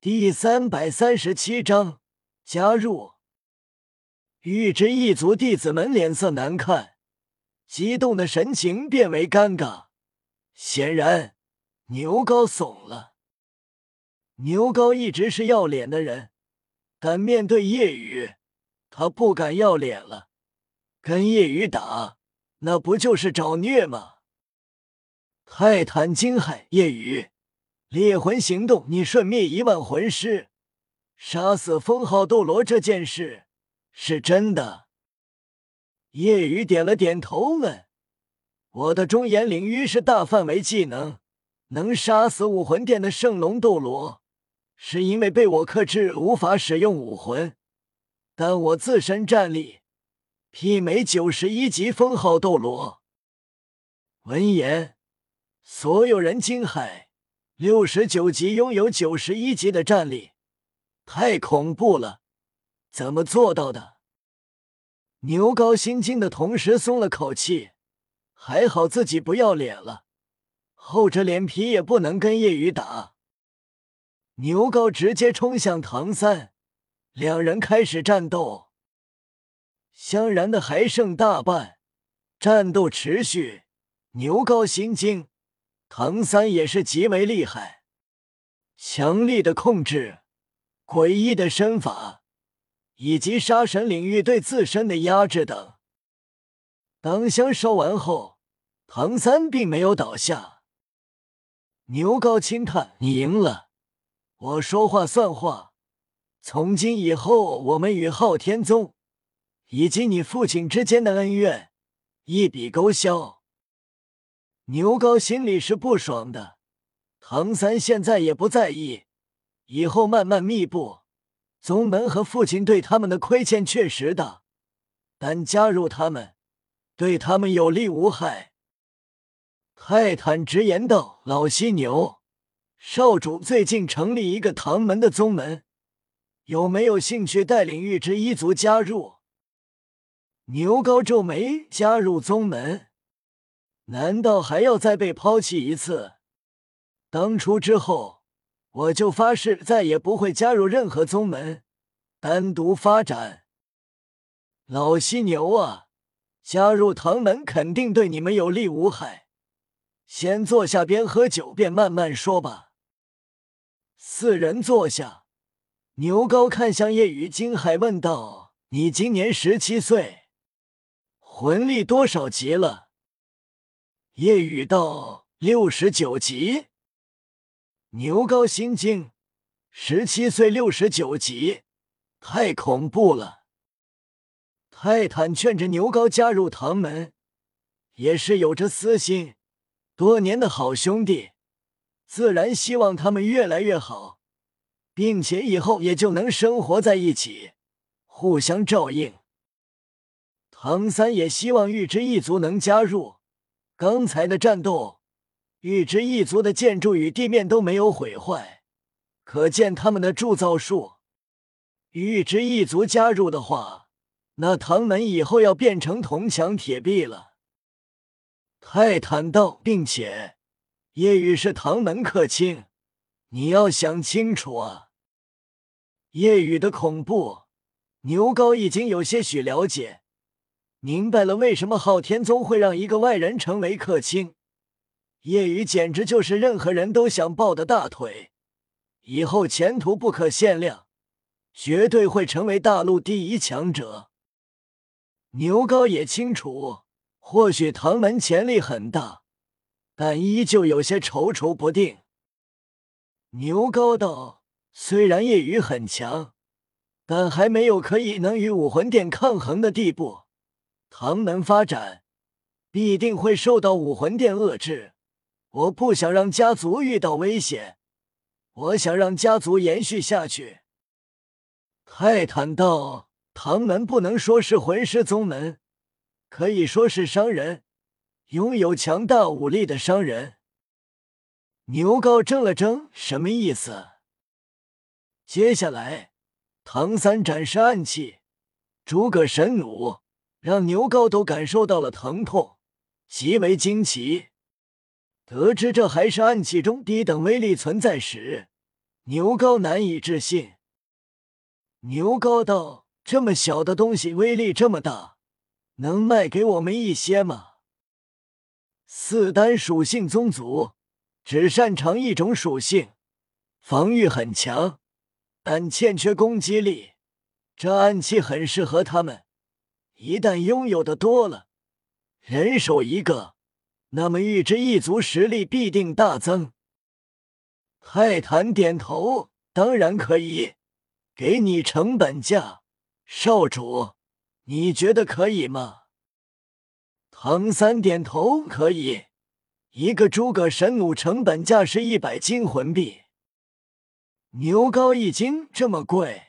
第三百三十七章加入。预知一族弟子们脸色难看，激动的神情变为尴尬。显然，牛高怂了。牛高一直是要脸的人，但面对叶雨，他不敢要脸了。跟叶雨打，那不就是找虐吗？泰坦惊骇：“叶雨，猎魂行动，你瞬灭一万魂师，杀死封号斗罗这件事是真的？”夜雨点了点头，问：“我的中炎领域是大范围技能，能杀死武魂殿的圣龙斗罗，是因为被我克制，无法使用武魂。但我自身战力媲美九十一级封号斗罗。”闻言。所有人惊骇，六十九级拥有九十一级的战力，太恐怖了！怎么做到的？牛高心惊的同时松了口气，还好自己不要脸了，厚着脸皮也不能跟叶雨打。牛高直接冲向唐三，两人开始战斗。香然的还剩大半，战斗持续，牛高心惊。唐三也是极为厉害，强力的控制，诡异的身法，以及杀神领域对自身的压制等。当香烧完后，唐三并没有倒下。牛高轻叹：“你赢了，我说话算话。从今以后，我们与昊天宗以及你父亲之间的恩怨一笔勾销。”牛高心里是不爽的，唐三现在也不在意，以后慢慢弥补。宗门和父亲对他们的亏欠确实大，但加入他们，对他们有利无害。泰坦直言道：“老犀牛，少主最近成立一个唐门的宗门，有没有兴趣带领玉之一族加入？”牛高皱眉：“加入宗门？”难道还要再被抛弃一次？当初之后，我就发誓再也不会加入任何宗门，单独发展。老犀牛啊，加入唐门肯定对你们有利无害。先坐下，边喝酒边慢慢说吧。四人坐下，牛高看向叶雨，惊骇问道：“你今年十七岁，魂力多少级了？”夜雨道：“六十九级。”牛高心惊，十七岁六十九级，太恐怖了。泰坦劝着牛高加入唐门，也是有着私心，多年的好兄弟，自然希望他们越来越好，并且以后也就能生活在一起，互相照应。唐三也希望玉之一族能加入。刚才的战斗，玉之一族的建筑与地面都没有毁坏，可见他们的铸造术。玉之一族加入的话，那唐门以后要变成铜墙铁壁了。泰坦道，并且夜雨是唐门客卿，你要想清楚啊。夜雨的恐怖，牛高已经有些许了解。明白了，为什么昊天宗会让一个外人成为客卿？叶雨简直就是任何人都想抱的大腿，以后前途不可限量，绝对会成为大陆第一强者。牛高也清楚，或许唐门潜力很大，但依旧有些踌躇不定。牛高道：“虽然叶雨很强，但还没有可以能与武魂殿抗衡的地步。”唐门发展必定会受到武魂殿遏制，我不想让家族遇到危险，我想让家族延续下去。泰坦道：“唐门不能说是魂师宗门，可以说是商人，拥有强大武力的商人。”牛皋怔了怔，什么意思？接下来，唐三展示暗器，诸葛神弩。让牛高都感受到了疼痛，极为惊奇。得知这还是暗器中低等威力存在时，牛高难以置信。牛高道：“这么小的东西，威力这么大，能卖给我们一些吗？”四单属性宗族只擅长一种属性，防御很强，但欠缺攻击力。这暗器很适合他们，一旦拥有的多了，人手一个，那么预知一族实力必定大增。泰坦点头，当然可以，给你成本价，少主，你觉得可以吗？唐三点头，可以，一个诸葛神弩成本价是一百金魂币。牛高一惊，这么贵？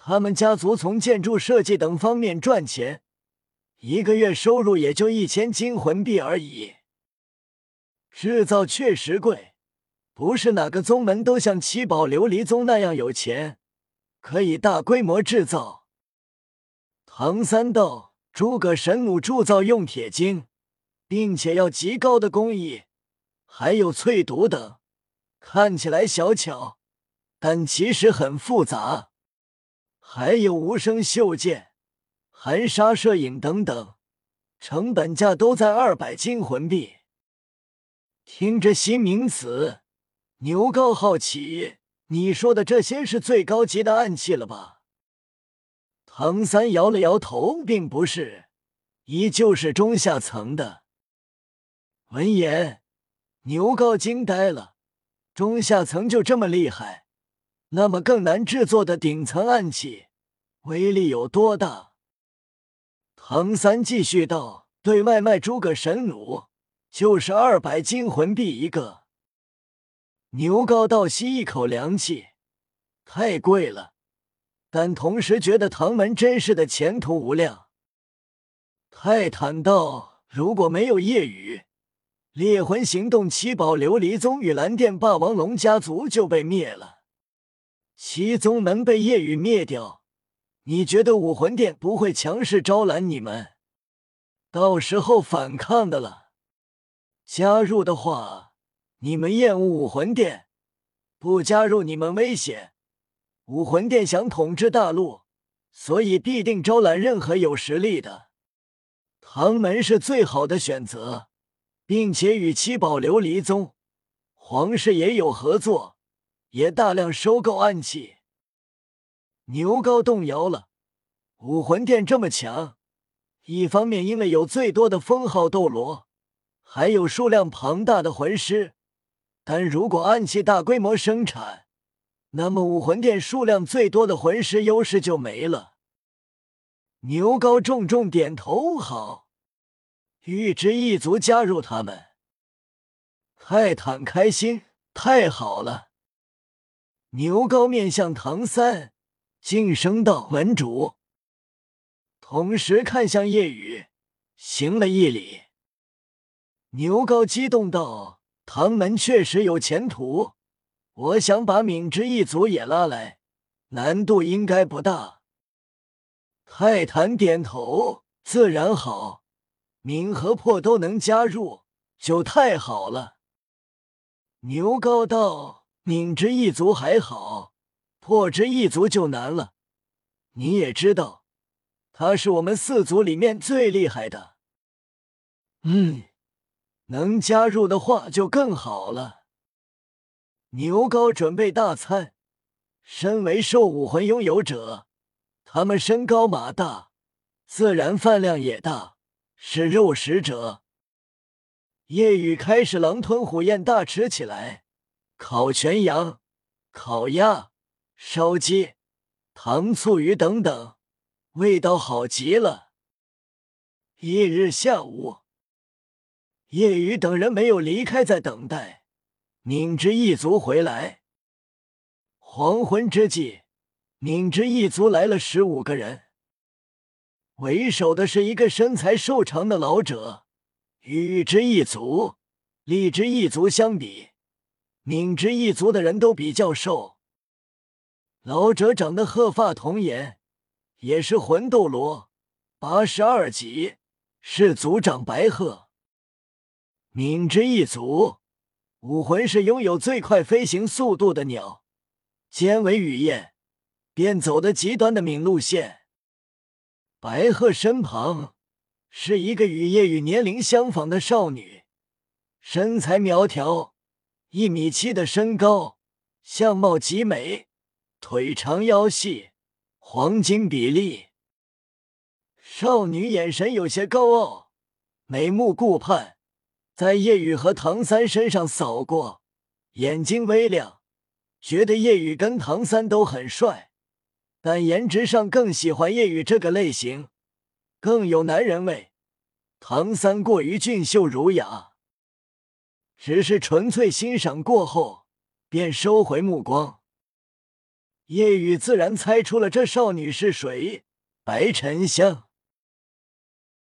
他们家族从建筑设计等方面赚钱，一个月收入也就一千金魂币而已。制造确实贵，不是哪个宗门都像七宝琉璃宗那样有钱，可以大规模制造。唐三道：“诸葛神弩铸造用铁精，并且要极高的工艺，还有淬毒等，看起来小巧，但其实很复杂。”还有无声袖剑、含沙射影等等，成本价都在二百金魂币。听着新名词，牛高好奇，你说的这些是最高级的暗器了吧？唐三摇了摇头，并不是，依旧是中下层的。闻言，牛高惊呆了，中下层就这么厉害？那么更难制作的顶层暗器，威力有多大？唐三继续道：“对外卖诸葛神弩，就是二百金魂币一个。”牛皋倒吸一口凉气，太贵了，但同时觉得唐门真是的前途无量。泰坦道：“如果没有夜雨，猎魂行动七宝琉璃宗与蓝电霸王龙家族就被灭了。”七宗门被夜雨灭掉，你觉得武魂殿不会强势招揽你们？到时候反抗的了，加入的话，你们厌恶武魂殿；不加入，你们危险。武魂殿想统治大陆，所以必定招揽任何有实力的。唐门是最好的选择，并且与七宝琉璃宗、皇室也有合作。也大量收购暗器，牛高动摇了。武魂殿这么强，一方面因为有最多的封号斗罗，还有数量庞大的魂师，但如果暗器大规模生产，那么武魂殿数量最多的魂师优势就没了。牛高重重点头，好，预知一族加入他们。泰坦开心，太好了。牛高面向唐三，晋升道：“门主。”同时看向夜雨，行了一礼。牛高激动道：“唐门确实有前途，我想把敏之一族也拉来，难度应该不大。”泰坦点头：“自然好，敏和破都能加入，就太好了。”牛高道。拧之一族还好，破之一族就难了。你也知道，他是我们四族里面最厉害的。嗯，能加入的话就更好了。牛高准备大餐，身为兽武魂拥有者，他们身高马大，自然饭量也大，是肉食者。夜雨开始狼吞虎咽大吃起来。烤全羊、烤鸭、烧鸡、糖醋鱼等等，味道好极了。一日下午，夜雨等人没有离开，在等待敏之一族回来。黄昏之际，敏之一族来了十五个人，为首的是一个身材瘦长的老者。与之一族、力之一族相比，敏之一族的人都比较瘦，老者长得鹤发童颜，也是魂斗罗，八十二级，是族长白鹤。敏之一族，武魂是拥有最快飞行速度的鸟，兼为雨燕，便走的极端的敏路线。白鹤身旁是一个与叶与年龄相仿的少女，身材苗条，一米七的身高，相貌极美，腿长腰细，黄金比例。少女眼神有些高傲，眉目顾盼。在叶雨和唐三身上扫过，眼睛微亮，觉得叶雨跟唐三都很帅，但颜值上更喜欢叶雨这个类型，更有男人味。唐三过于俊秀儒雅，只是纯粹欣赏过后便收回目光。夜雨自然猜出了这少女是谁，白沉香。